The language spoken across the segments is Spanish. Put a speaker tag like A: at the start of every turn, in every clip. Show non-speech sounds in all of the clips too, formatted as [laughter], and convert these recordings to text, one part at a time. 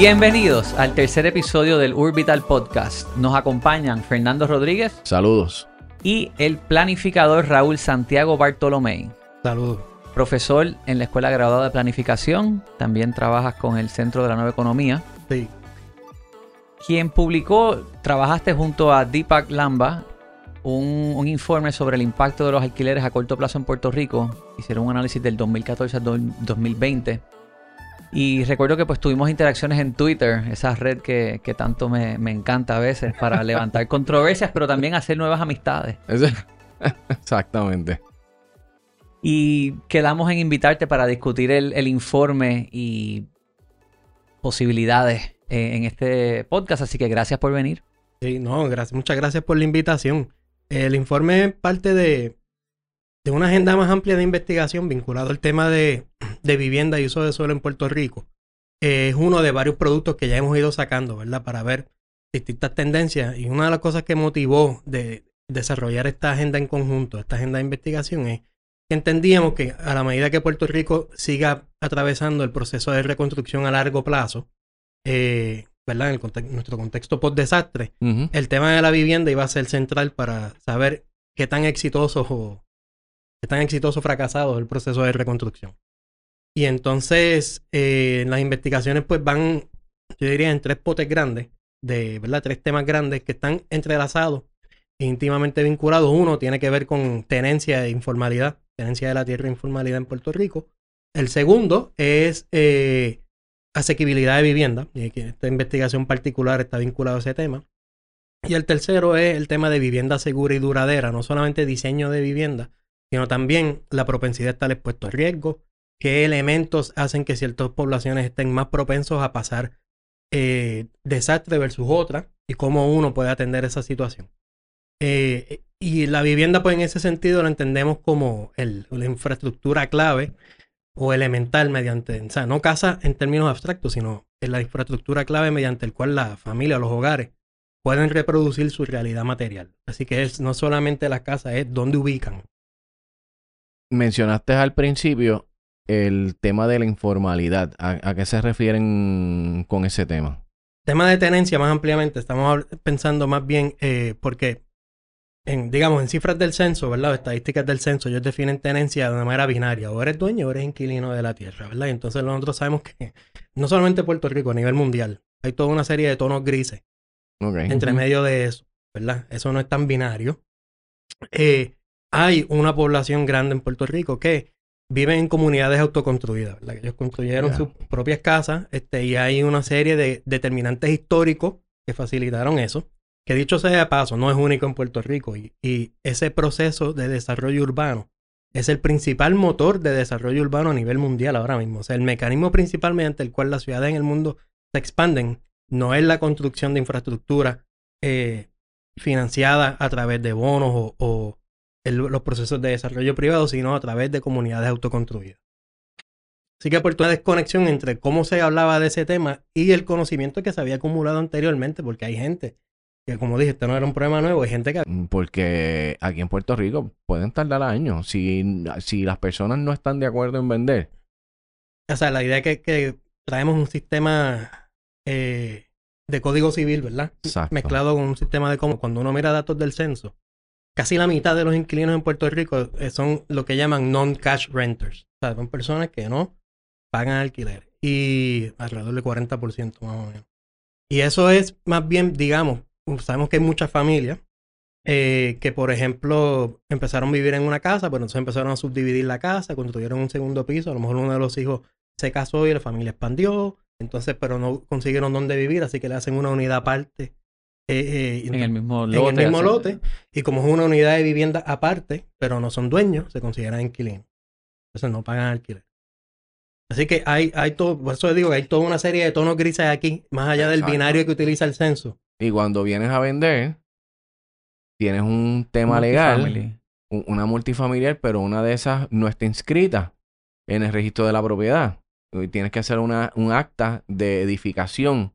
A: Bienvenidos al tercer episodio del Urbital Podcast. Nos acompañan Fernando Rodríguez
B: Saludos.
A: y el planificador Raúl Santiago Bartolomé.
C: Saludos.
A: Profesor en la Escuela Graduada de Planificación, también trabajas con el Centro de la Nueva Economía.
C: Sí.
A: Quien publicó, trabajaste junto a Deepak Lamba, un, un informe sobre el impacto de los alquileres a corto plazo en Puerto Rico. Hicieron un análisis del 2014 al do- 2020. Y recuerdo que pues tuvimos interacciones en Twitter, esa red que, que tanto me, me encanta a veces para [laughs] levantar controversias, pero también hacer nuevas amistades. [laughs]
B: Exactamente.
A: Y quedamos en invitarte para discutir el, el informe y posibilidades eh, en este podcast, así que gracias por venir.
C: Sí, no, gracias, muchas gracias por la invitación. El informe es parte de, de una agenda más amplia de investigación vinculado al tema de, de vivienda y uso de suelo en Puerto Rico. Eh, es uno de varios productos que ya hemos ido sacando, ¿verdad? Para ver distintas tendencias. Y una de las cosas que motivó de desarrollar esta agenda en conjunto, esta agenda de investigación, es que entendíamos que a la medida que Puerto Rico siga atravesando el proceso de reconstrucción a largo plazo, eh, ¿verdad? En el nuestro contexto post-desastre, el tema de la vivienda iba a ser central para saber qué tan exitoso o qué tan exitoso o fracasado es el proceso de reconstrucción. Y entonces eh, las investigaciones pues van, yo diría, en tres potes grandes, de verdad, tres temas grandes que están entrelazados e íntimamente vinculados. Uno tiene que ver con tenencia e informalidad, tenencia de la tierra e informalidad en Puerto Rico. El segundo es eh, asequibilidad de vivienda, y que esta investigación particular está vinculada a ese tema. Y el tercero es el tema de vivienda segura y duradera, no solamente diseño de vivienda, sino también la propensidad de estar expuesto a riesgo, qué elementos hacen que ciertas poblaciones estén más propensos a pasar eh, desastre versus otra y cómo uno puede atender esa situación. Eh, y la vivienda, pues en ese sentido lo entendemos como el- la infraestructura clave o elemental mediante, o sea, no casa en términos abstractos, sino en la infraestructura clave mediante el cual la familia, los hogares, pueden reproducir su realidad material. Así que es no solamente la casa, es dónde ubican.
B: Mencionaste al principio el tema de la informalidad. ¿A, a qué se refieren con ese tema?
C: Tema de tenencia más ampliamente, estamos pensando más bien eh, porque, en, digamos, en cifras del censo, ¿verdad? O estadísticas del censo, ellos definen tenencia de una manera binaria. O eres dueño o eres inquilino de la tierra, ¿verdad? Y entonces nosotros sabemos que [laughs] no solamente Puerto Rico, a nivel mundial, hay toda una serie de tonos grises entre medio de eso, ¿verdad? Eso no es tan binario. Eh, hay una población grande en Puerto Rico que vive en comunidades autoconstruidas, ¿verdad? Ellos construyeron sus propias casas este, y hay una serie de determinantes históricos que facilitaron eso. Que dicho sea de paso, no es único en Puerto Rico y, y ese proceso de desarrollo urbano es el principal motor de desarrollo urbano a nivel mundial ahora mismo. O sea, el mecanismo principal mediante el cual las ciudades en el mundo se expanden no es la construcción de infraestructura eh, financiada a través de bonos o, o el- los procesos de desarrollo privado, sino a través de comunidades autoconstruidas. Así que por una desconexión entre cómo se hablaba de ese tema y el conocimiento que se había acumulado anteriormente, porque hay gente que, como dije, este no era un problema nuevo, hay gente que
B: Porque aquí en Puerto Rico pueden tardar años. Si, si las personas no están de acuerdo en vender.
C: O sea, la idea es que, que traemos un sistema eh, de código civil, ¿verdad?
B: Exacto.
C: Mezclado con un sistema de cómo cuando uno mira datos del censo, casi la mitad de los inquilinos en Puerto Rico eh, son lo que llaman non-cash renters. O sea, son personas que no pagan alquiler. Y alrededor del 40% más o menos. Y eso es más bien, digamos, sabemos que hay muchas familias eh, que, por ejemplo, empezaron a vivir en una casa, pero entonces empezaron a subdividir la casa, construyeron un segundo piso, a lo mejor uno de los hijos se casó y la familia expandió, entonces, pero no consiguieron dónde vivir, así que le hacen una unidad aparte. Eh, eh,
A: En el mismo
C: en
A: lote.
C: el mismo
A: así.
C: lote, y como es una unidad de vivienda aparte, pero no son dueños, se consideran inquilinos. Entonces no pagan alquiler. Así que hay, hay todo, por eso digo que hay toda una serie de tonos grises aquí, más allá del
B: Exacto.
C: binario que utiliza el censo.
B: Y cuando vienes a vender, tienes un tema legal, una multifamiliar, pero una de esas no está inscrita en el registro de la propiedad. Y tienes que hacer una, un acta de edificación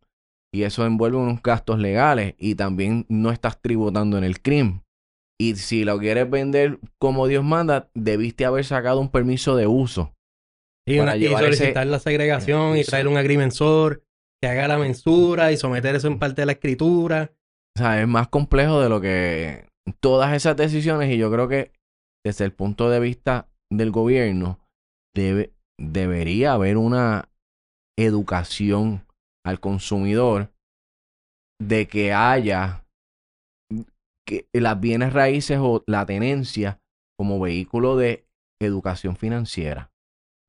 B: y eso envuelve unos gastos legales y también no estás tributando en el crimen. Y si lo quieres vender como Dios manda, debiste haber sacado un permiso de uso.
C: Y,
B: Para
C: una- y
B: llevar ese-
C: solicitar la segregación y traer un agrimensor que haga la mensura y someter eso en parte de la escritura.
B: O sea, es más complejo de lo que todas esas decisiones y yo creo que desde el punto de vista del gobierno debe, debería haber una educación al consumidor de que haya que las bienes raíces o la tenencia como vehículo de educación financiera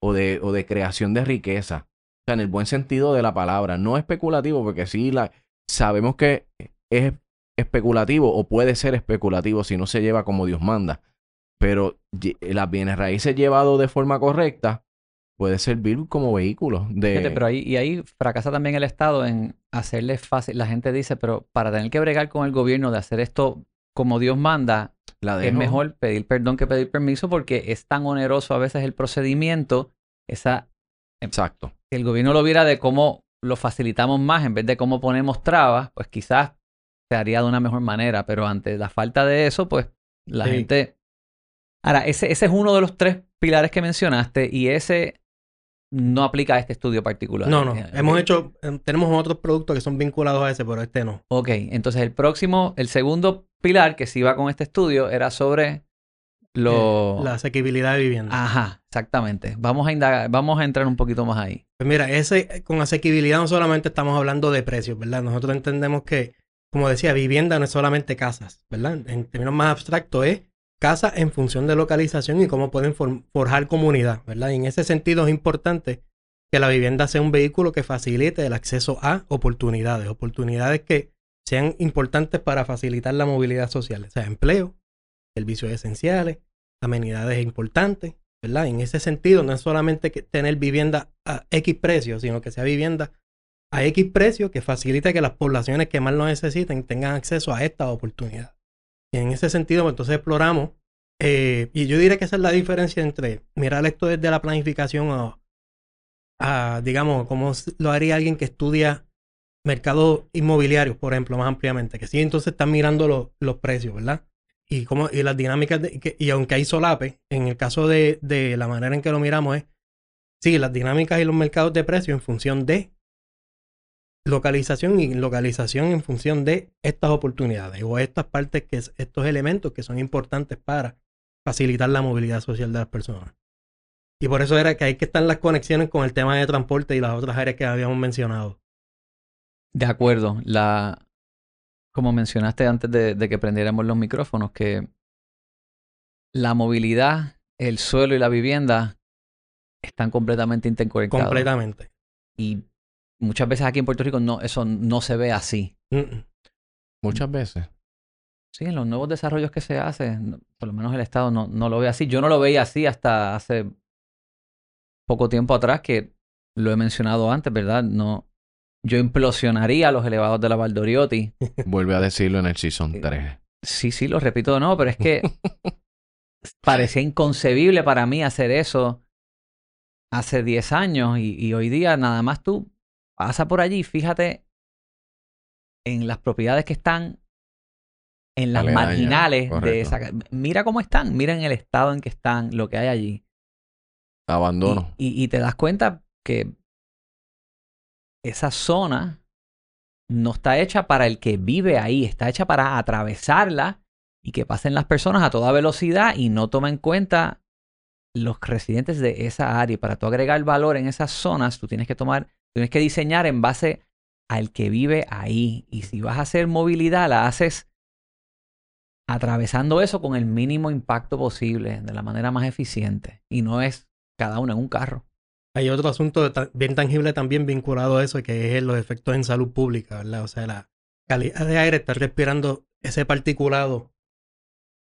B: o de, o de creación de riqueza. O sea, en el buen sentido de la palabra, no especulativo, porque sí la, sabemos que es especulativo o puede ser especulativo si no se lleva como Dios manda. Pero las bienes raíces llevado de forma correcta puede servir como vehículo de...
A: pero ahí, y ahí fracasa también el Estado en hacerle fácil. La gente dice, pero para tener que bregar con el gobierno de hacer esto como Dios manda, es mejor pedir perdón que pedir permiso porque es tan oneroso a veces el procedimiento, esa...
B: Exacto.
A: Si el gobierno lo viera de cómo lo facilitamos más en vez de cómo ponemos trabas, pues quizás se haría de una mejor manera, pero ante la falta de eso, pues la gente... Ahora, ese, ese es uno de los tres pilares que mencionaste y ese no aplica a este estudio particular.
C: No, no. Hemos hecho, em, tenemos otros productos que son vinculados a ese, pero este no.
A: Ok, entonces el próximo, el segundo pilar que se iba con este estudio era sobre lo...
C: Eh, la asequibilidad de vivienda.
A: Ajá, exactamente. Vamos a indagar, vamos a entrar un poquito más ahí.
C: Pues mira, ese, con asequibilidad no solamente estamos hablando de precios, ¿verdad? Nosotros entendemos que, como decía, vivienda no es solamente casas, ¿verdad? En términos más abstractos es casa en función de localización y cómo pueden forjar comunidad, ¿verdad? En ese sentido es importante que la vivienda sea un vehículo que facilite el acceso a oportunidades, oportunidades que sean importantes para facilitar la movilidad social, o sea, empleo, servicios esenciales, amenidades importantes, ¿verdad? En ese sentido, no es solamente que tener vivienda a X precio, sino que sea vivienda a X precio que facilite que las poblaciones que más lo necesiten tengan acceso a esta oportunidad. Y en ese sentido, pues, entonces exploramos, eh, y yo diría que esa es la diferencia entre mirar esto desde la planificación a, digamos, como lo haría alguien que estudia mercados inmobiliarios, por ejemplo, más ampliamente, que sí, entonces están mirando los precios, ¿verdad? Y, cómo, y las dinámicas, y aunque hay solape, en el caso de, de la manera en que lo miramos es, sí, las dinámicas y los mercados de precios en función de localización y localización en función de estas oportunidades o estas partes, que estos elementos que son importantes para facilitar la movilidad social de las personas. Y por eso era que hay que estar las conexiones con el tema de transporte y las otras áreas que habíamos mencionado.
A: De acuerdo. La, como mencionaste antes de, de que prendiéramos los micrófonos, que la movilidad, el suelo y la vivienda están completamente interconectados.
C: Completamente.
A: Y muchas veces aquí en Puerto Rico no, eso no se ve así.
B: Muchas veces.
A: Sí, en los nuevos desarrollos que se hacen, por lo menos el Estado no, no lo ve así. Yo no lo veía así hasta hace poco tiempo atrás, que lo he mencionado antes, ¿verdad? No, yo implosionaría los elevados de la Valdoriotti. [laughs]
B: Vuelve a decirlo en el Season 3.
A: Eh, sí, sí, lo repito no, pero es que [laughs] parecía inconcebible para mí hacer eso hace 10 años y, y, hoy día nada más tú pasa por allí, fíjate en las propiedades que están en las marginales de esa. Mira cómo están, mira en el estado en que están, lo que hay allí.
B: Abandono.
A: Y, y, te das cuenta que esa zona no está hecha para el que vive ahí, está hecha para atravesarla y que pasen las personas a toda velocidad y no tomen en cuenta los residentes de esa área. Y para tú agregar valor en esas zonas, tú tienes que tomar Tienes que diseñar en base al que vive ahí. Y si vas a hacer movilidad, la haces atravesando eso con el mínimo impacto posible, de la manera más eficiente. Y no es cada uno en un carro.
C: Hay otro asunto bien tangible también vinculado a eso, que es los efectos en salud pública, ¿verdad? O sea, la calidad de aire, estar respirando ese particulado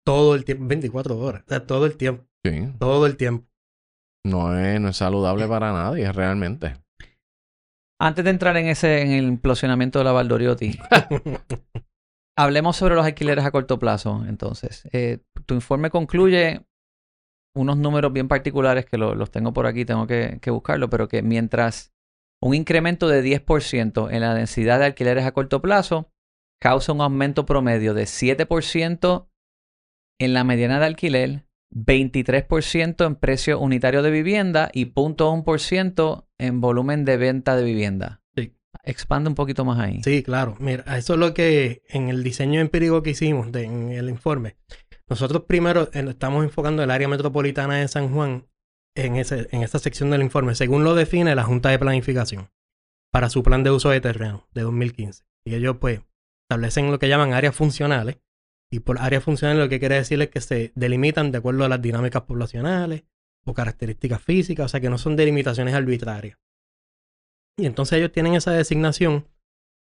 C: todo el tiempo, 24 horas, o sea, todo el tiempo.
B: Sí.
C: Todo el tiempo.
B: No es, no es saludable para nadie, realmente.
A: Antes de entrar en ese, en el implosionamiento de la Valdoriotti, [laughs] hablemos sobre los alquileres a corto plazo. Entonces, eh, tu informe concluye unos números bien particulares que los tengo por aquí, tengo que, que buscarlo, pero que mientras un incremento de 10% en la densidad de alquileres a corto plazo causa un aumento promedio de 7% en la mediana de alquiler, 23% en precio unitario de vivienda y 0.1% en volumen de venta de vivienda.
C: Sí.
A: Expande un poquito más ahí.
C: Sí, claro. Mira, eso es lo que en el diseño empírico que hicimos de- en el informe, nosotros primero eh, estamos enfocando el área metropolitana de San Juan en, ese, en esa sección del informe, según lo define la Junta de Planificación para su plan de uso de terreno de 2015. Y ellos pues establecen lo que llaman áreas funcionales. Y por áreas funcionales lo que quiere decir es que se delimitan de acuerdo a las dinámicas poblacionales o características físicas, o sea que no son delimitaciones arbitrarias. Y entonces ellos tienen esa designación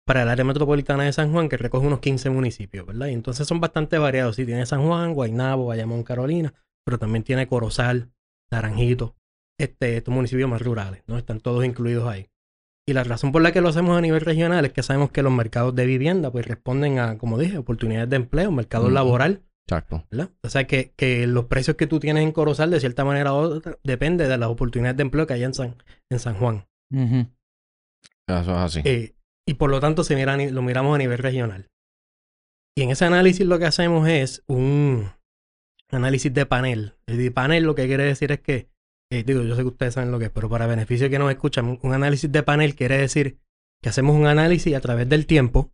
C: para el área metropolitana de San Juan, que recoge unos 15 municipios, ¿verdad? Y entonces son bastante variados. Sí, tiene San Juan, Guaynabo, Bayamón, Carolina, pero también tiene Corozal, Naranjito, este, estos municipios más rurales, ¿no? Están todos incluidos ahí. Y la razón por la que lo hacemos a nivel regional es que sabemos que los mercados de vivienda, pues responden a, como dije, oportunidades de empleo, mercado
B: Ujú.
C: laboral,
B: Exacto.
C: ¿verdad? O sea que, que los precios que tú tienes en Corozal, de cierta manera u otra, depende de las oportunidades de empleo que hay en San, en San Juan.
B: Eso es así.
C: Eh, y por lo tanto se mira, lo miramos a nivel regional. Y en ese análisis lo que hacemos es un análisis de panel. El de panel lo que quiere decir es que, eh, digo, yo sé que ustedes saben lo que es, pero para beneficio de que nos escuchan, un análisis de panel quiere decir que hacemos un análisis a través del tiempo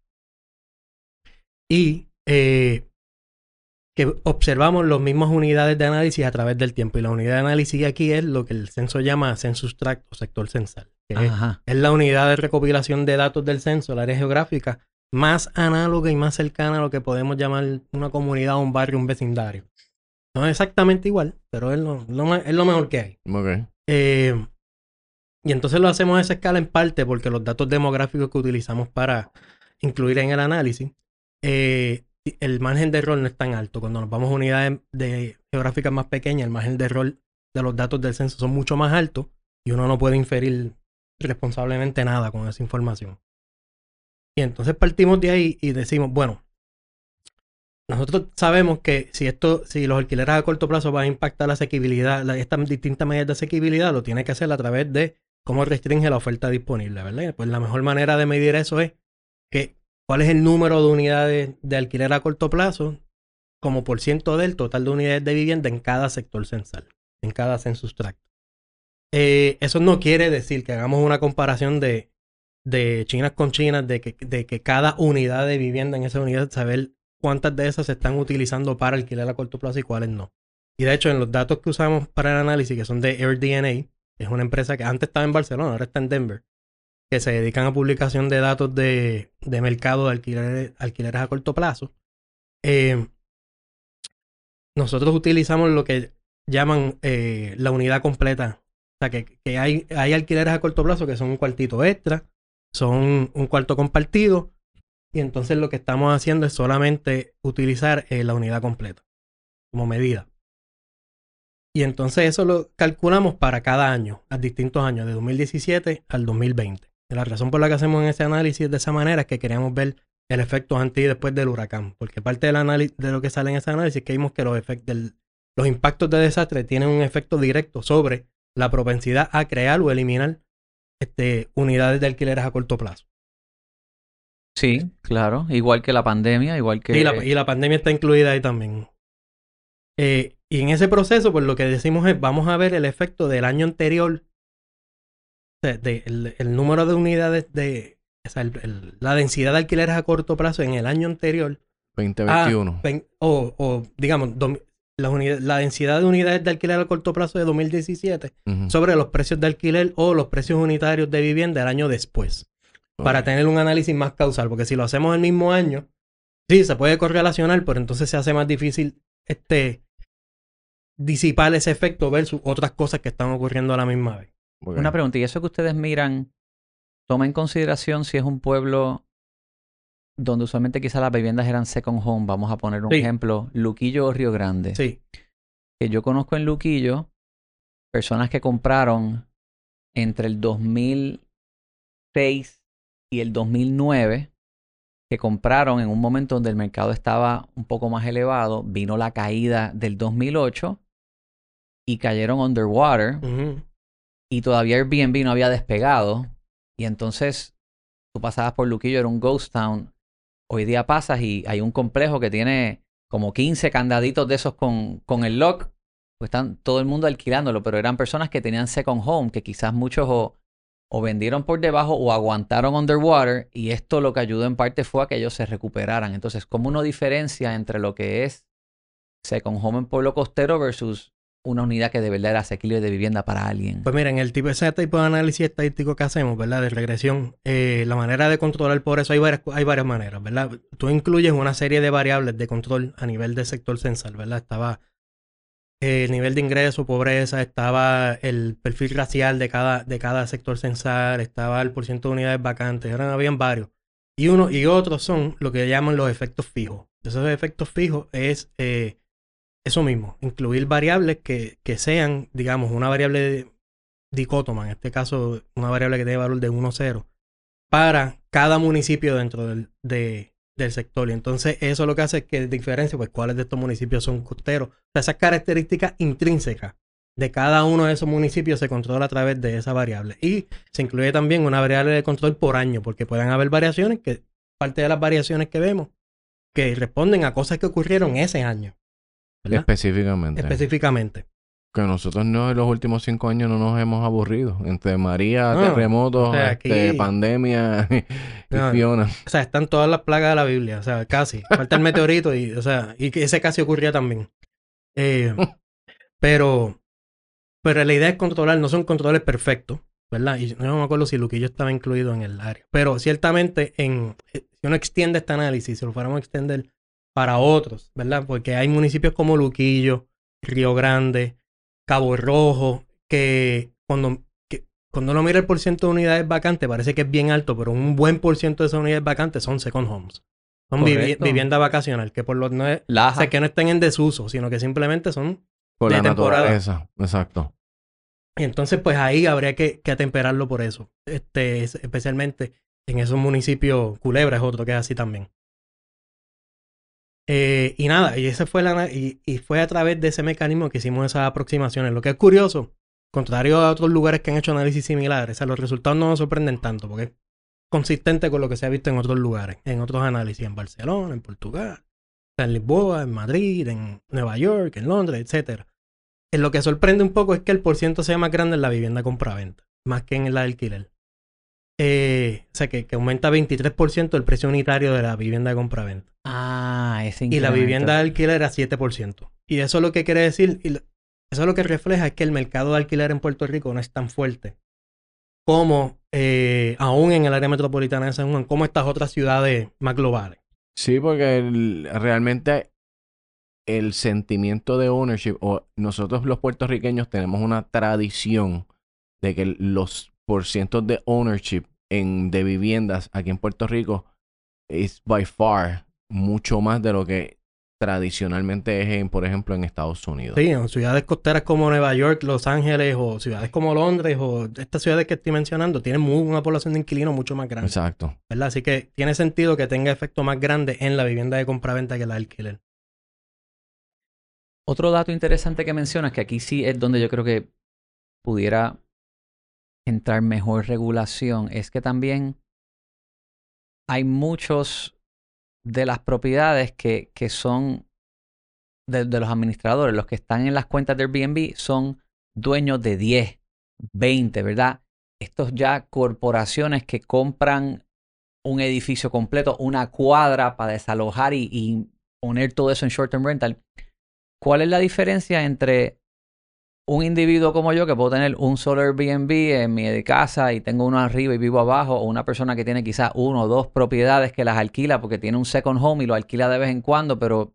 C: y eh, que observamos las mismas unidades de análisis a través del tiempo. Y la unidad de análisis aquí es lo que el censo llama census tract o sector censal. que es
A: Ajá.
C: es la unidad de recopilación de datos del censo, el área geográfica, más análoga y más cercana a lo que podemos llamar una comunidad, un barrio, un vecindario. No es exactamente igual, pero es lo, es lo mejor que hay. Eh, y entonces lo hacemos a esa escala en parte porque los datos demográficos que utilizamos para incluir en el análisis, eh, el margen de error no es tan alto. Cuando nos vamos a unidades de geográficas más pequeñas, el margen de error de los datos del censo son mucho más altos y uno no puede inferir responsablemente nada con esa información. Y entonces partimos de ahí y decimos, bueno, nosotros sabemos que si esto, si los alquileres a corto plazo van a impactar la asequibilidad, estas distintas medidas de asequibilidad, lo tiene que hacer a través de cómo restringe la oferta disponible, ¿verdad? Pues la mejor manera de medir eso es que cuál es el número de unidades de alquiler a corto plazo como por ciento del total de unidades de vivienda en cada sector censal, en cada census tract. Eh, eso no quiere decir que hagamos una comparación de, de chinas con chinas, de que, de que cada unidad de vivienda en esa unidad, saber cuántas de esas se están utilizando para alquiler a corto plazo y cuáles no. Y de hecho, en los datos que usamos para el análisis, que son de AirDNA, es una empresa que antes estaba en Barcelona, ahora está en Denver, que se dedican a publicación de datos de, de mercado de alquileres, alquileres a corto plazo. Eh, nosotros utilizamos lo que llaman eh, la unidad completa. O sea, que, hay, hay alquileres a corto plazo que son un cuartito extra, son un cuarto compartido, y entonces lo que estamos haciendo es solamente utilizar eh, la unidad completa como medida. Y entonces eso lo calculamos para cada año, a distintos años, de 2017 al 2020. La razón por la que hacemos ese análisis de esa manera es que queríamos ver el efecto antes y después del huracán. Porque parte del análisis, de lo que sale en ese análisis es que vimos que los, efectos del- los impactos de desastre tienen un efecto directo sobre la propensidad a crear o eliminar este, unidades de alquileres a corto plazo.
A: Sí, claro. Igual que la pandemia, igual que...
C: Y, la, y la pandemia está incluida ahí también. Eh, y en ese proceso, pues lo que decimos es, vamos a ver el efecto del año anterior, de- el, el número de unidades de, o sea, el- el- la densidad de alquileres a corto plazo en el año anterior,
B: 2021.
C: ven- o, o, digamos, dom- la, unidad- la densidad de unidades de alquiler a corto plazo de 2017
B: Ujú.
C: sobre los precios de alquiler o los precios unitarios de vivienda el año después para tener un análisis más causal, porque si lo hacemos el mismo año, sí, se puede correlacionar, pero entonces se hace más difícil este disipar ese efecto versus otras cosas que están ocurriendo a la misma vez.
A: Una pregunta, ¿y eso que ustedes miran toma en consideración si es un pueblo donde usualmente quizás las viviendas eran second home? Vamos a poner un
C: Sí.
A: ejemplo, Luquillo o Río Grande.
C: Sí,
A: Que yo conozco en Luquillo personas que compraron entre el 2006 y el 2009 que compraron en un momento donde el mercado estaba un poco más elevado, vino la caída del 2008 y cayeron underwater
C: ujú,
A: y todavía Airbnb no había despegado. Y entonces tú pasabas por Luquillo, era un ghost town. Hoy día pasas y hay un complejo que tiene como 15 candaditos de esos con, con el lock. Pues están todo el mundo alquilándolo, pero eran personas que tenían second home, que quizás muchos o, o vendieron por debajo o aguantaron underwater y esto lo que ayudó en parte fue a que ellos se recuperaran. Entonces, ¿cómo uno diferencia entre lo que es second home en pueblo costero versus una unidad que de verdad era asequible de vivienda para alguien?
C: Pues miren, el tipo, ese tipo de análisis estadístico que hacemos, ¿verdad? De regresión, eh, la manera de controlar por eso hay varias, hay varias maneras, ¿verdad? Tú incluyes una serie de variables de control a nivel del sector censal, ¿verdad? Estaba el nivel de ingreso, pobreza, estaba el perfil racial de cada, de cada sector censal, estaba el porcentaje de unidades vacantes, eran habían varios. Y uno y otros son lo que llaman los efectos fijos. Esos efectos fijos es eh, eso mismo, incluir variables que, que sean, digamos, una variable dicótoma, en este caso una variable que tiene valor de 1 0, para cada municipio dentro del, de, del sector. Y entonces eso lo que hace es que diferencia, pues cuáles de estos municipios son costeros. O sea, esas características intrínsecas de cada uno de esos municipios se controla a través de esa variable. Y se incluye también una variable de control por año, porque pueden haber variaciones que, parte de las variaciones que vemos, que responden a cosas que ocurrieron ese año.
B: Específicamente.
C: Específicamente.
B: Que nosotros no en los últimos cinco años no nos hemos aburrido. Entre María, terremotos, este, pandemia [laughs] y, Fiona.
C: O sea, están todas las plagas de la Biblia. O sea, casi. Falta el meteorito y, o sea, y ese casi ocurría también. Eh, [laughs] pero, pero la idea es controlar, no son controles perfectos, ¿verdad? Y no me acuerdo si Luquillo estaba incluido en el área. Pero ciertamente, en, eh, si uno extiende este análisis, si lo fuéramos a extender para otros, ¿verdad? Porque hay municipios como Luquillo, Río Grande, Cabo Rojo, que cuando, cuando uno mira el porcentaje de unidades vacantes parece que es bien alto, pero un buen porcentaje de esas unidades vacantes son second homes. Son vivienda vacacional, que por lo no es, o sea, que no estén en desuso, sino que simplemente son
B: por de la temporada. Naturaleza. Exacto.
C: Y entonces, pues ahí habría que, que atemperarlo por eso. Este, especialmente en esos municipios, Culebra es otro que es así también. Eh, y nada, y ese fue la y, y, fue a través de ese mecanismo que hicimos esas aproximaciones. Lo que es curioso, contrario a otros lugares que han hecho análisis similares, o los resultados no nos sorprenden tanto, porque es consistente con lo que se ha visto en otros lugares, en otros análisis, en Barcelona, en Portugal, en Lisboa, en Madrid, en Nueva York, en Londres, etc. En lo que sorprende un poco es que el porciento sea más grande en la vivienda compra-venta, más que en la alquiler. Eh, o sea, que, que aumenta 23% el precio unitario de la vivienda de compra-venta.
A: Ah, ese
C: Y la vivienda de alquiler era 7%. Y eso lo que quiere decir, y eso lo que refleja es que el mercado de alquiler en Puerto Rico no es tan fuerte como eh, aún en el área metropolitana de San Juan, como estas otras ciudades más globales.
B: Sí, porque realmente el sentimiento de ownership, o nosotros los puertorriqueños tenemos una tradición de que los porcientos de ownership en, de viviendas aquí en Puerto Rico es by far mucho más de lo que tradicionalmente es, en, por ejemplo, en Estados Unidos.
C: Sí, en ciudades costeras como Nueva York, Los Ángeles o ciudades como Londres o estas ciudades que estoy mencionando tienen una población de inquilinos mucho más grande.
B: Exacto.
C: ¿Verdad? Así que tiene sentido que tenga efecto más grande en la vivienda de compraventa que la alquiler.
A: Otro dato interesante que mencionas, que aquí sí es donde yo creo que pudiera entrar mejor regulación, es que también hay muchos de las propiedades que, que son de, los administradores, los que están en las cuentas de Airbnb son dueños de 10, 20, ¿verdad? Estos ya corporaciones que compran un edificio completo, una cuadra para desalojar y, y poner todo eso en short term rental. ¿Cuál es la diferencia entre un individuo como yo que puedo tener un solo Airbnb en mi casa y tengo uno arriba y vivo abajo, o una persona que tiene quizás uno o dos propiedades que las alquila porque tiene un second home y lo alquila de vez en cuando, pero,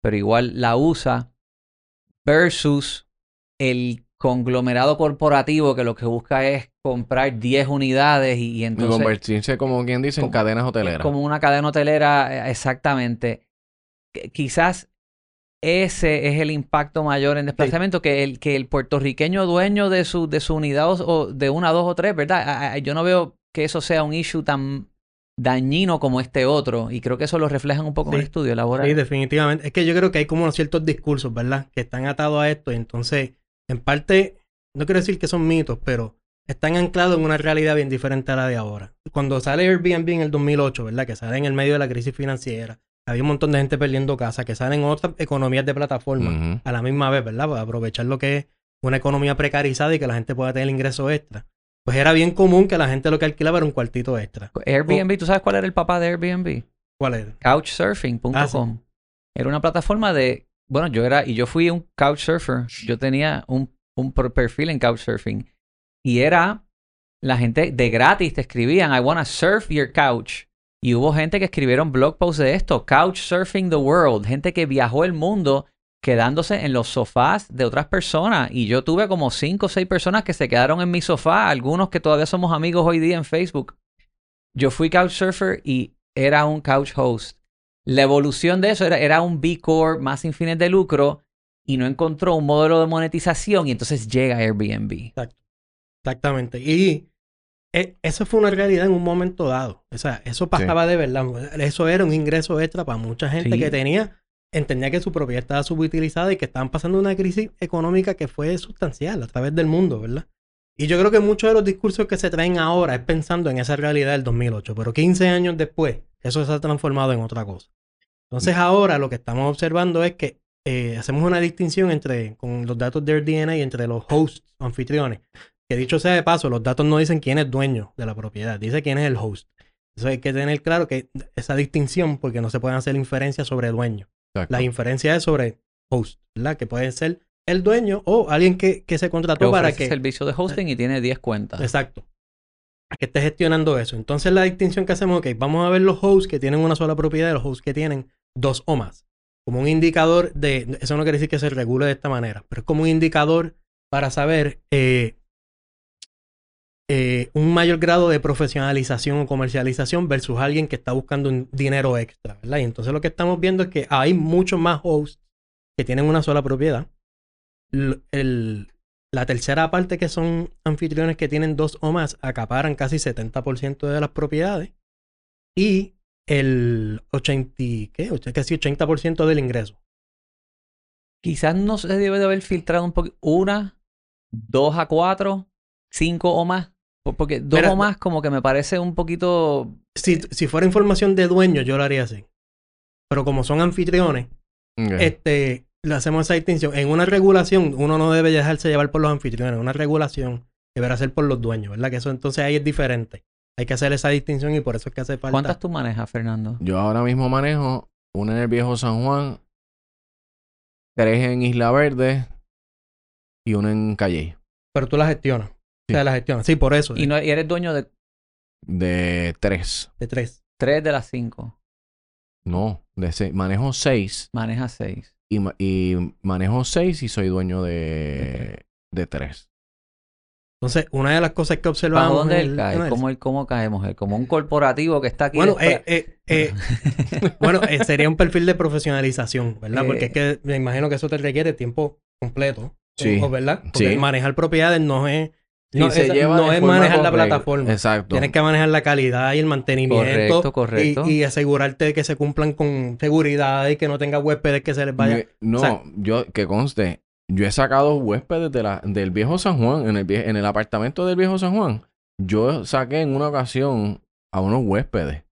A: pero igual la usa, versus el conglomerado corporativo que lo que busca es comprar 10 unidades y, entonces...
B: Y convertirse, como quien dice, en cadenas hoteleras.
A: Como una cadena hotelera, eh, exactamente. Quizás ese es el impacto mayor en desplazamiento que el que el puertorriqueño dueño de su de su unidad o, de una, dos o tres, ¿verdad? Yo no veo que eso sea un issue tan dañino como este otro y creo que eso lo reflejan un poco en el estudio laboral.
C: Sí, definitivamente. Es que yo creo que hay como ciertos discursos, ¿verdad? Que están atados a esto y entonces, en parte, no quiero decir que son mitos, pero están anclados en una realidad bien diferente a la de ahora. Cuando sale Airbnb en el 2008, ¿verdad? Que sale en el medio de la crisis financiera, había un montón de gente perdiendo casa, que salen otras economías de plataforma a la misma vez, ¿verdad? Para aprovechar lo que es una economía precarizada y que la gente pueda tener ingresos extra. pues era bien común que la gente lo que alquilaba era un cuartito extra.
A: Airbnb, ¿tú sabes cuál era el papá de Airbnb?
C: ¿Cuál era?
A: Couchsurfing.com.
C: Ah, sí.
A: Era una plataforma de. Bueno, yo era. Y yo fui un couchsurfer. Yo tenía un, un per- perfil en Couchsurfing. Y era. La gente de gratis te escribían, I wanna surf your couch. Y hubo gente que escribieron blog posts de esto, Couchsurfing the World. Gente que viajó el mundo quedándose en los sofás de otras personas. Y yo tuve como cinco o seis personas que se quedaron en mi sofá, algunos que todavía somos amigos hoy día en Facebook. Yo fui couchsurfer y era un couch host. La evolución de eso era, era un B Corp más sin fines de lucro y no encontró un modelo de monetización y entonces llega Airbnb.
C: Exactamente. Y eh, eso fue una realidad en un momento dado. O sea, eso pasaba de verdad. Eso era un ingreso extra para mucha gente
A: Sí.
C: que tenía, entendía que su propiedad estaba subutilizada y que estaban pasando una crisis económica que fue sustancial a través del mundo, ¿verdad? Y yo creo que muchos de los discursos que se traen ahora es pensando en esa realidad del 2008, pero 15 años después, eso se ha transformado en otra cosa. Entonces ahora lo que estamos observando es que eh, hacemos una distinción entre, con los datos de DNA y entre los hosts, anfitriones. Que dicho sea de paso, los datos no dicen quién es dueño de la propiedad, dice quién es el host. Eso hay que tener claro que esa distinción, porque no se pueden hacer inferencias sobre dueño.
B: Exacto.
C: La inferencia es sobre host, ¿verdad? Que puede ser el dueño o alguien que, que se contrató
A: Que
C: para que...
A: servicio de hosting y tiene 10 cuentas.
C: Exacto. Que esté gestionando eso. Entonces la distinción que hacemos, ok, vamos a ver los hosts que tienen una sola propiedad y los hosts que tienen dos o más. Como un indicador de... Eso no quiere decir que se regule de esta manera, pero es como un indicador para saber eh, eh, un mayor grado de profesionalización o comercialización versus alguien que está buscando un dinero extra, ¿verdad? Y entonces lo que estamos viendo es que hay muchos más hosts que tienen una sola propiedad. La tercera parte que son anfitriones que tienen dos o más acaparan casi 70% de las propiedades y el 80, y- ¿qué? Casi 80% del ingreso.
A: Quizás no se debe de haber filtrado un poco. Una, dos a cuatro, cinco o más. Por- Porque dos
C: Mira,
A: o más como que me parece un poquito...
C: Si, si fuera información de dueños, yo lo haría así. Pero como son anfitriones, este, le hacemos esa distinción. En una regulación, uno no debe dejarse llevar por los anfitriones. Una regulación deberá ser por los dueños, ¿verdad? Que eso entonces ahí es diferente. Hay que hacer esa distinción y por eso es que hace falta.
A: ¿Cuántas tú manejas, Fernando?
B: Yo ahora mismo manejo una en el viejo San Juan, tres en Isla Verde y una en Calle.
C: Pero tú la gestionas.
B: Sí.
C: O sea, la gestionas. Sí, por eso.
A: Y, no, y eres dueño de
B: De tres.
C: De tres.
A: tres de las cinco.
B: No, de seis. Manejo seis
A: Manejas seis.
B: y, ma- y manejo seis y soy dueño de, de tres.
C: Entonces, una de las cosas que
A: ¿Para
C: observamos.
A: dónde
C: en
A: él
C: el
A: cae? ¿Cómo, él, ¿Cómo caemos él? Como un corporativo que está aquí.
C: Bueno, eh, eh, eh, [laughs] bueno eh, sería un perfil de profesionalización, ¿verdad?
A: Eh,
C: Porque es que me imagino que eso te requiere tiempo completo.
B: Sí.
C: ¿Verdad? Porque
B: Sí.
C: manejar propiedades no es. No,
B: se
C: esa-
B: lleva
C: no
B: de
C: es manejar la plataforma.
B: Exacto.
C: Tienes que manejar la calidad y el mantenimiento.
A: Correcto, correcto.
C: Y, y asegurarte de que se cumplan con seguridad y que no tenga huéspedes que se les vaya.
B: No,
C: o sea-
B: yo, que conste, yo he sacado huéspedes de la, del viejo San Juan, en el, en el apartamento del viejo San Juan. Yo saqué en una ocasión a unos huéspedes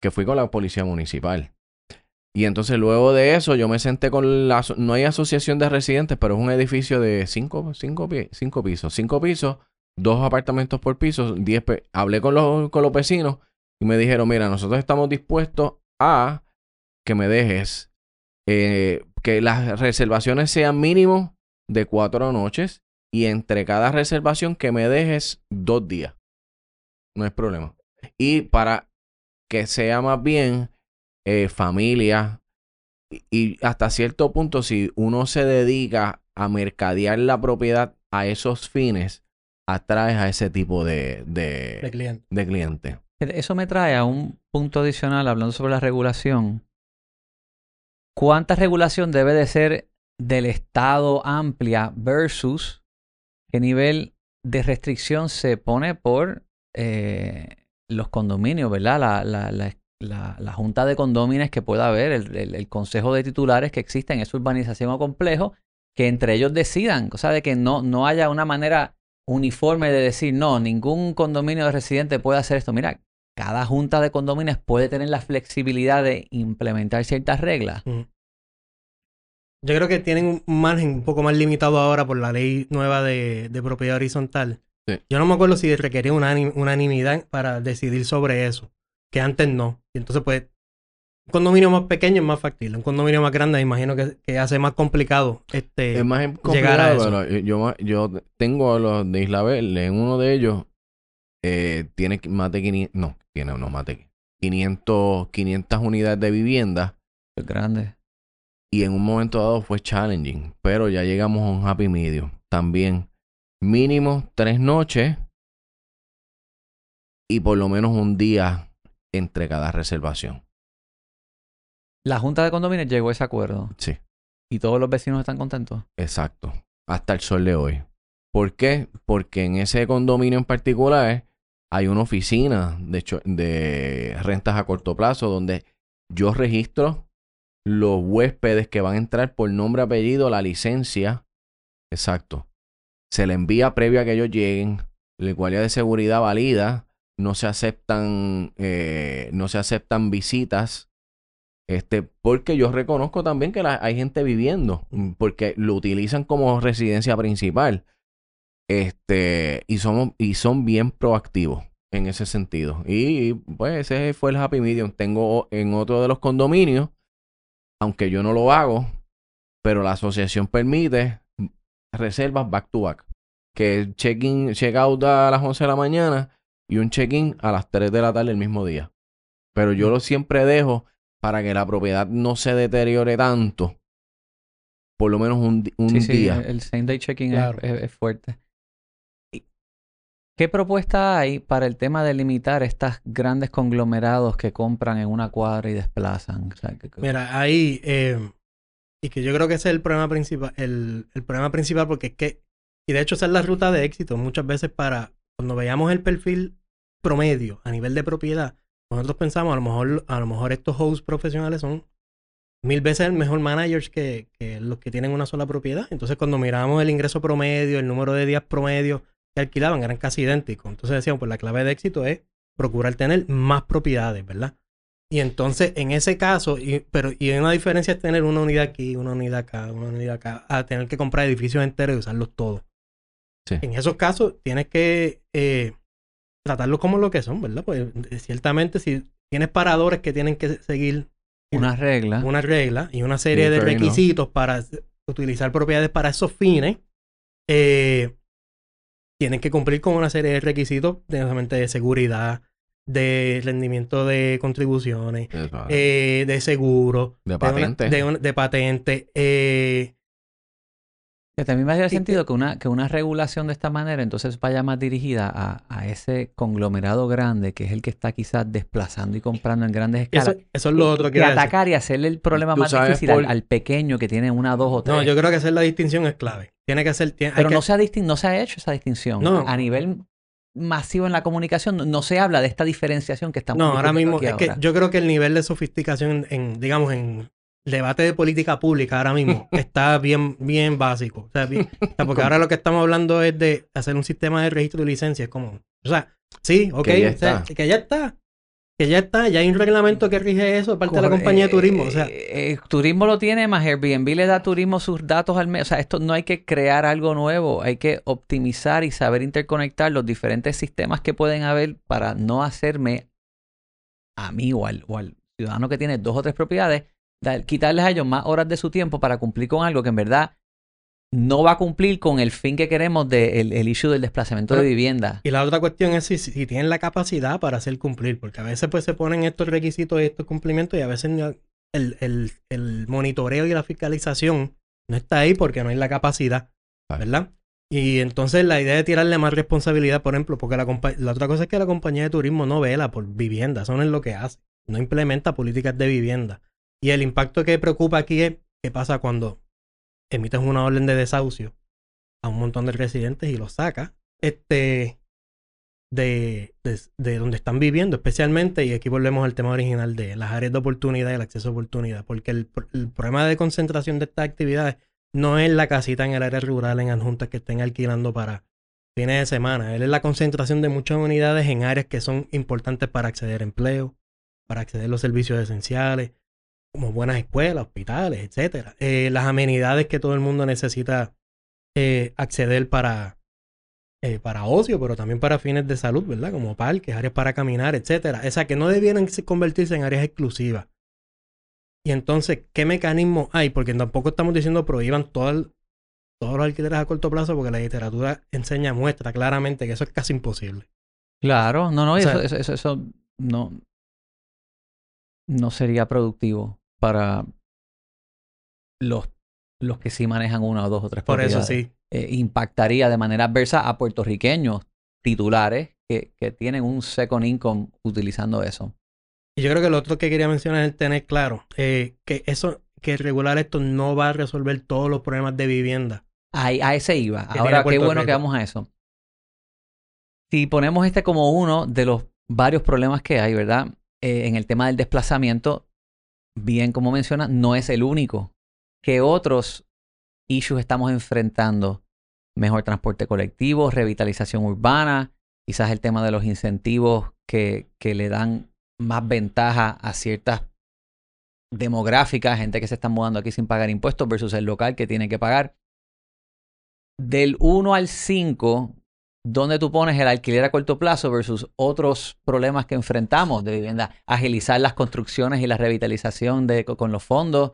B: que fui con la policía municipal. Y entonces luego de eso yo me senté con la... No hay asociación de residentes, pero es un edificio de cinco, cinco, cinco pisos. Cinco pisos, dos apartamentos por piso, diez... Hablé con los, con los vecinos y me dijeron, mira, nosotros estamos dispuestos a que me dejes eh, que las reservaciones sean mínimo de cuatro noches y entre cada reservación que me dejes dos días. No es problema. Y para que sea más bien eh, familia y hasta cierto punto si uno se dedica a mercadear la propiedad a esos fines, atraes a ese tipo de, de,
C: de cliente.
B: de cliente.
A: Eso me trae a un punto adicional hablando sobre la regulación. ¿Cuánta regulación debe de ser del Estado amplia versus qué nivel de restricción se pone por eh, los condominios, ¿verdad? La, la, la, la, la junta de condóminos que pueda haber, el, el- el consejo de titulares que exista en esa urbanización o complejo, que entre ellos decidan, o sea, de que no, no haya una manera uniforme de decir, no, ningún condominio de residente puede hacer esto. Mira, cada junta de condominios puede tener la flexibilidad de implementar ciertas reglas.
C: Yo creo que tienen un margen un poco más limitado ahora por la ley nueva de, de propiedad horizontal.
B: Sí.
C: Yo no me acuerdo si requería una unanimidad para decidir sobre eso, que antes no. Y entonces, pues, un condominio más pequeño es más factible. Un condominio más grande, me imagino que, que hace más complicado este,
B: Es más complicado,
C: llegar a eso.
B: pero yo, yo tengo los de Isla Verde, en uno de ellos eh, tiene más de 500, no, tiene, no, más de 500, 500 unidades de vivienda
A: Es grande.
B: y en un momento dado fue challenging, pero ya llegamos a un happy medium. También mínimo tres noches y por lo menos un día entre cada reservación.
A: La Junta de Condominios llegó a ese acuerdo.
B: Sí.
A: Y todos los vecinos están contentos.
B: Exacto. Hasta el sol de hoy. ¿Por qué? Porque en ese condominio en particular hay una oficina de, rentas a corto plazo donde yo registro los huéspedes que van a entrar por nombre, apellido, la licencia. Exacto. Se le envía previo a que ellos lleguen. La guardia de seguridad valida. No se aceptan, eh, no se aceptan visitas este, porque yo reconozco también que la- hay gente viviendo, mm, porque lo utilizan como residencia principal. Este, y somos, y son bien proactivos en ese sentido. Y pues ese fue el happy medium. Tengo en otro de los condominios, aunque yo no lo hago, pero la asociación permite reservas back to back. Que check-in, check-out a las 11 de la mañana y un check-in a las 3 de la tarde el mismo día. Pero yo lo siempre dejo para que la propiedad no se deteriore tanto. Por lo menos un, un
A: sí, sí,
B: día.
A: el- el same day checking es-
C: Claro.
A: es, es fuerte. ¿Y ¿Qué propuesta hay para el tema de limitar estos grandes conglomerados que compran en una cuadra y desplazan? O sea, que- que-
C: Mira, ahí, eh, y que yo creo que ese es el problema principal, el, el problema principal porque es que, y de hecho esa es la ruta de éxito muchas veces para, cuando veamos el perfil promedio a nivel de propiedad, nosotros pensamos a lo mejor, a lo mejor estos hosts profesionales son mil veces el mejor managers que, que los que tienen una sola propiedad. Entonces cuando mirábamos el ingreso promedio, el número de días promedio que alquilaban eran casi idénticos. Entonces decíamos, pues la clave de éxito es procurar tener más propiedades, ¿verdad? Y entonces, en ese caso, y, pero y una diferencia es tener una unidad aquí, una unidad acá, una unidad acá, a tener que comprar edificios enteros y usarlos todos.
B: Sí.
C: En esos casos, tienes que eh, tratarlos como lo que son, ¿verdad? Pues eh, ciertamente, si tienes paradores que tienen que seguir
A: una regla.
C: una regla y una serie de requisitos para utilizar propiedades para esos fines, eh, tienen que cumplir con una serie de requisitos de, seguridad, de rendimiento de contribuciones, eh, de seguro,
B: de
C: una-
B: patente.
C: de, un- de patente. eh,
A: Que también me haría
C: Sí,
A: sentido que una, que una regulación de esta manera entonces vaya más dirigida a, a ese conglomerado grande que es el que está quizás desplazando y comprando en grandes escalas.
C: eso es lo otro que decir.
A: atacar y hacerle el problema más difícil al,
B: por-
A: al pequeño que tiene una, dos o tres.
C: No, yo creo que hacer la distinción es clave. Tiene que ser. tiene- hay
A: Pero
C: que-
A: no, se ha distin- no se ha hecho esa distinción.
C: No.
A: A nivel masivo en la comunicación no, no se habla de esta diferenciación que estamos
C: No, ahora mismo
A: aquí
C: es que yo creo que el nivel de sofisticación en, digamos, en el debate de política pública ahora mismo [laughs] está bien, bien básico. O sea, bien- o sea, porque ahora lo que estamos hablando es de hacer un sistema de registro de licencias. como, o sea, sí, ok,
B: Que ya
C: o sea,
B: está.
C: que ya está. Que ya está, ya hay un reglamento que rige eso de parte de la compañía de turismo. O sea,
A: eh, eh, turismo lo tiene, más Airbnb le da a turismo sus datos al mes. O sea, esto no hay que crear algo nuevo, hay que optimizar y saber interconectar los diferentes sistemas que pueden haber para no hacerme a mí o al, o al ciudadano que tiene dos o tres propiedades, dar- quitarles a ellos más horas de su tiempo para cumplir con algo que en verdad no va a cumplir con el fin que queremos del el issue del desplazamiento de vivienda.
C: Y la otra cuestión es si, si tienen la capacidad para hacer cumplir, porque a veces pues se ponen estos requisitos y estos cumplimientos y a veces el, el, el monitoreo y la fiscalización no está ahí porque no hay la capacidad. ¿verdad? Y entonces la idea de tirarle más responsabilidad, por ejemplo, porque la, la otra cosa es que la compañía de turismo no vela por vivienda, eso no es lo que hace, no implementa políticas de vivienda. Y el impacto que preocupa aquí es qué pasa cuando emites una orden de desahucio a un montón de residentes y los sacas este, de, de, de donde están viviendo, especialmente, y aquí volvemos al tema original de las áreas de oportunidad y el acceso a oportunidad, porque el, el problema de concentración de estas actividades no es la casita en el área rural en adjuntas que estén alquilando para fines de semana, él es la concentración de muchas unidades en áreas que son importantes para acceder a empleo, para acceder a los servicios esenciales, como buenas escuelas, hospitales, etcétera. Eh, las amenidades que todo el mundo necesita eh, acceder para, eh, para ocio, pero también para fines de salud, ¿verdad? Como parques, áreas para caminar, etcétera. O sea, que no debieran convertirse en áreas exclusivas. Y entonces, ¿qué mecanismo hay? Porque tampoco estamos diciendo prohíban todo todos los alquileres a corto plazo, porque la literatura enseña, muestra claramente que eso es casi imposible.
A: Claro, no, no, eso, eso, eso, no, no sería productivo para los, los que sí manejan una o dos o tres
C: Por eso sí.
A: Eh, impactaría de manera adversa a puertorriqueños titulares que, que, tienen un second income utilizando eso.
C: Y yo creo que lo otro que quería mencionar es tener claro eh, que eso, que regular esto no va a resolver todos los problemas de vivienda.
A: Ahí, a ese iba. Ahora, qué bueno que vamos a eso. Si ponemos este como uno de los varios problemas que hay, ¿verdad? Eh, en el tema del desplazamiento, bien como menciona, no es el único. ¿Qué otros issues estamos enfrentando? Mejor transporte colectivo, revitalización urbana, quizás el tema de los incentivos que, que le dan más ventaja a ciertas demográficas, gente que se está mudando aquí sin pagar impuestos versus el local que tiene que pagar. Del 1 al 5, ¿dónde tú pones el alquiler a corto plazo versus otros problemas que enfrentamos de vivienda? Agilizar las construcciones y la revitalización de, con los fondos,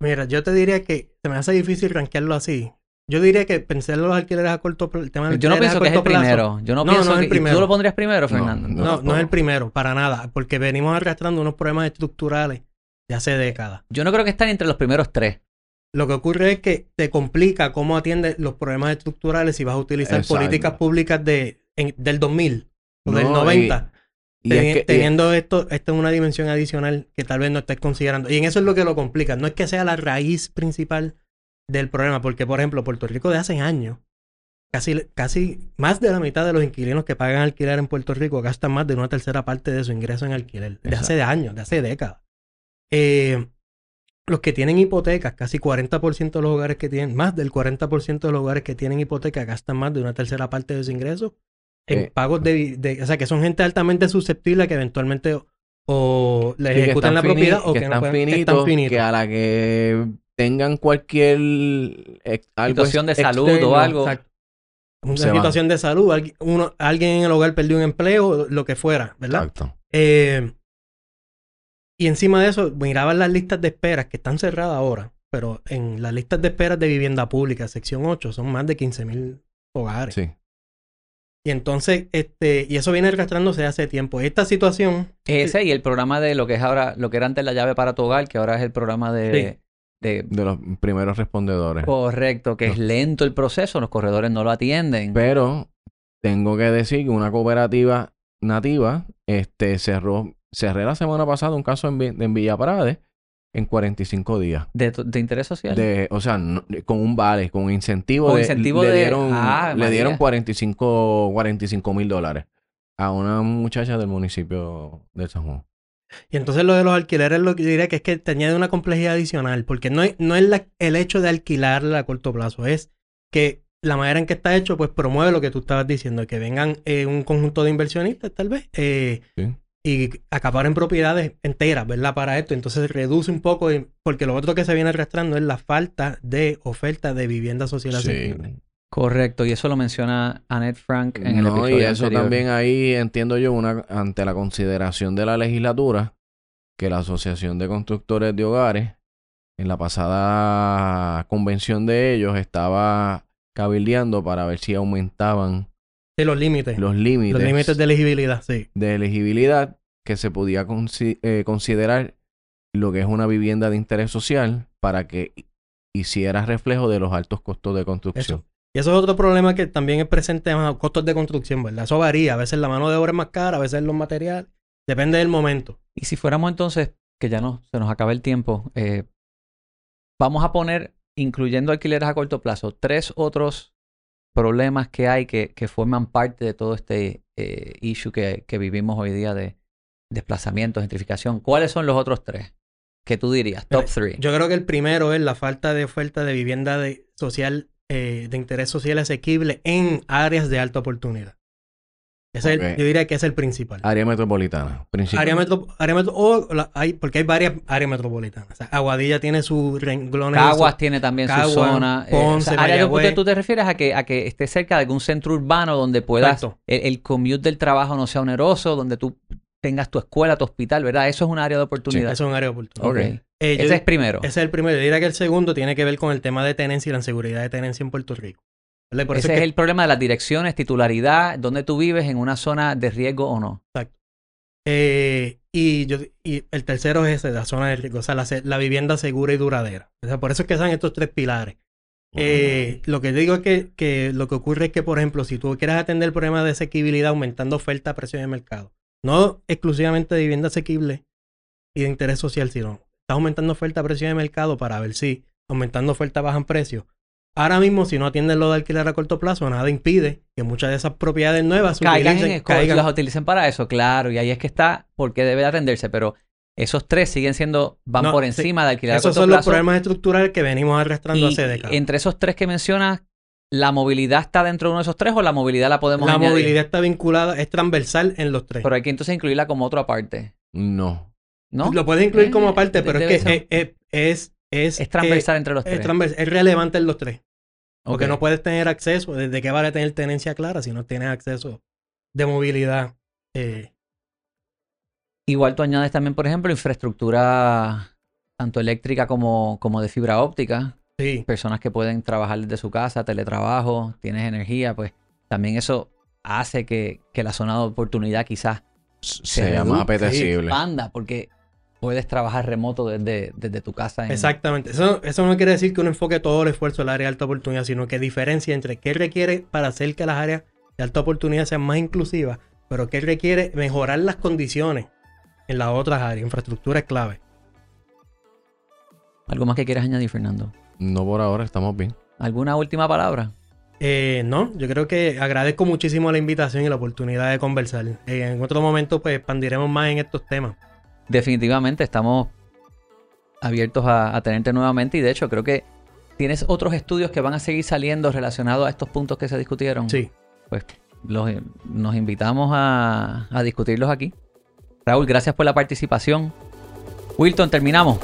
C: Mira, yo te diría que se me hace difícil rankearlo así. Yo diría que pensar en los alquileres a corto plazo.
A: Yo no pienso que es el primero. Yo no, pienso es el primero. ¿Tú lo pondrías primero, Fernando?
C: No, no, es el primero, para nada. Porque venimos arrastrando unos problemas estructurales de hace décadas.
A: Yo no creo que estén entre los primeros tres.
C: Lo que ocurre es que te complica cómo atiendes los problemas estructurales si vas a utilizar políticas públicas de, del 2000 o del 90 teniendo esto, esto en una dimensión adicional que tal vez no estés considerando. Y en eso es lo que lo complica. No es que sea la raíz principal del problema, porque por ejemplo, Puerto Rico de hace años, casi, casi más de la mitad de los inquilinos que pagan alquiler en Puerto Rico gastan más de una tercera parte de su ingreso en alquiler. De hace años, de hace décadas. Eh, los que tienen hipotecas, casi 40% de los hogares que tienen, más del 40% de los hogares que tienen hipoteca gastan más de una tercera parte de su ingreso en eh, pagos de, O sea, que son gente altamente susceptible que eventualmente o le ejecutan la propiedad o que,
B: están, no finitos, que a la que tengan cualquier
A: situación de salud o algo.
C: Una situación de salud, uno, alguien en el hogar perdió un empleo, lo que fuera, ¿verdad? Exacto. Eh, y encima de eso, miraban las listas de esperas que están cerradas ahora, pero en las listas de esperas de vivienda pública, sección 8, son más de 15 mil hogares. Sí. Y entonces, este, y eso viene arrastrándose hace tiempo. Esta situación.
A: Ese y el programa de lo que es ahora, lo que era antes la llave para tu hogar, que ahora es el programa de.
B: De, los primeros respondedores.
A: Correcto, que es lento el proceso, los corredores no lo atienden.
B: Pero tengo que decir que una cooperativa nativa este, cerró, cerré la semana pasada un caso en, en Villa Prade en 45 días.
A: ¿De, de interés social?
B: De, o sea, con un vale, con un incentivo. Con incentivo le Dieron, ah, le dieron 45 mil dólares a una muchacha del municipio de San Juan.
C: Y entonces lo de los alquileres lo que diría que es que tenía una complejidad adicional, porque no, no es el hecho de alquilarla a corto plazo, es que la manera en que está hecho, pues promueve lo que tú estabas diciendo, que vengan eh, un conjunto de inversionistas, tal vez, eh, sí y acaparen propiedades enteras, ¿verdad? Para esto. Entonces reduce un poco, porque lo otro que se viene arrastrando es la falta de oferta de vivienda social sí.
A: Correcto, y eso lo menciona Annette Frank en el episodio
B: y eso también ahí entiendo yo, una, ante la consideración de la legislatura, que la Asociación de Constructores de Hogares, en la pasada convención de ellos, estaba cabildeando para ver si aumentaban
C: Sí, los límites.
B: Los límites.
C: Los límites de elegibilidad, sí.
B: De elegibilidad que se podía eh, considerar lo que es una vivienda de interés social para que hiciera reflejo de los altos costos de construcción.
C: Y eso es otro problema que también es presente en los costos de construcción, ¿verdad? Eso varía. A veces la mano de obra es más cara, a veces los materiales. Depende del momento.
A: Y si fuéramos entonces, que ya no, se nos acaba el tiempo, eh, vamos a poner, incluyendo alquileres a corto plazo, tres otros problemas que hay que, que forman parte de todo este eh, issue que, que, vivimos hoy día de desplazamiento, gentrificación. ¿Cuáles son los otros tres que tú dirías? Top three.
C: Yo creo que el primero es la falta de oferta de vivienda de, social, eh, de interés social asequible en áreas de alta oportunidad. Ese es el- yo diría que es el principal.
B: Área metropolitana. Principal.
C: Área, metro, área metro- o la- hay, porque hay varias áreas metropolitanas. O sea, Aguadilla tiene sus renglones.
A: Caguas
C: su-
A: tiene también su zona. eh,
C: Ponce,
A: o sea, área de
C: Mayagüez.
A: tú te refieres a que, a que esté cerca de algún centro urbano donde puedas, el, el commute del trabajo no sea oneroso, donde tú tengas tu escuela, tu hospital, ¿verdad? Eso es un área de oportunidad.
C: Eso es un área de oportunidad.
A: Ok.
B: Ok.
C: Eh, yo-
A: Ese es primero.
C: ese es el primero. Yo diría que el segundo tiene que ver con el tema de tenencia y la inseguridad de tenencia en Puerto Rico.
A: Ese es
C: que-
A: el problema de las direcciones, titularidad, dónde tú vives, en una zona de riesgo o no.
C: Eh, y, yo, y el tercero es ese, la zona de riesgo, o sea, la, vivienda segura y duradera. O sea, por eso es que están estos tres pilares. Eh, lo que digo es que, que lo que ocurre es que, por ejemplo, si tú quieres atender el problema de asequibilidad aumentando oferta a precio de mercado, no exclusivamente de vivienda asequible y de interés social, sino estás aumentando oferta a precio de mercado para ver si aumentando oferta bajan precios. Ahora mismo, si no atienden lo de alquiler a corto plazo, nada impide que muchas de esas propiedades nuevas se
A: Caigan en
C: utilicen-
A: esco-
C: caigan.
A: las utilicen para eso, claro, y ahí es que está porque debe de atenderse, pero esos tres siguen siendo, van
C: No,
A: por
C: sí.
A: encima de alquiler a
C: Esos
A: corto
C: son los
A: plazo.
C: problemas estructurales que venimos arrastrando
A: Y
C: hace décadas.
A: entre esos tres que mencionas, ¿la movilidad está dentro de uno de esos tres o la movilidad la podemos
C: La
A: añadir?
C: movilidad está vinculada, es transversal en los tres.
A: Pero hay que entonces incluirla como otra parte,
B: No.
A: ¿no?
C: Lo puedes incluir
A: Eh,
C: como aparte, pero
A: debe
C: es que es, es, es,
A: es transversal entre los
C: es,
A: tres.
C: transvers- es relevante en los tres. Porque no puedes tener acceso, desde qué vale tener tenencia clara si no tienes acceso de movilidad. eh,
A: Igual tú añades también, por ejemplo, infraestructura tanto eléctrica como, como de fibra óptica.
C: sí,
A: Personas que pueden trabajar desde su casa, teletrabajo, tienes energía, pues también eso hace que, que la zona de oportunidad quizás
B: Sea más apetecible.
A: expanda, porque puedes trabajar remoto desde, desde tu casa. en-
C: exactamente. Eso, eso no quiere decir que uno enfoque todo el esfuerzo en el área de alta oportunidad, sino que diferencia entre qué requiere para hacer que las áreas de alta oportunidad sean más inclusivas, pero qué requiere mejorar las condiciones en las otras áreas. Infraestructura es clave.
A: ¿Algo más que quieras añadir, Fernando?
B: No por ahora, estamos bien.
A: ¿Alguna última palabra?
C: Eh, no, yo creo que agradezco muchísimo la invitación y la oportunidad de conversar. Eh, en otro momento, pues expandiremos más en estos temas.
A: Definitivamente estamos abiertos a, a tenerte nuevamente y de hecho creo que tienes otros estudios que van a seguir saliendo relacionados a estos puntos que se discutieron.
C: Sí.
A: Los- nos invitamos a, a discutirlos aquí. Raúl, gracias por la participación. Wilton, terminamos.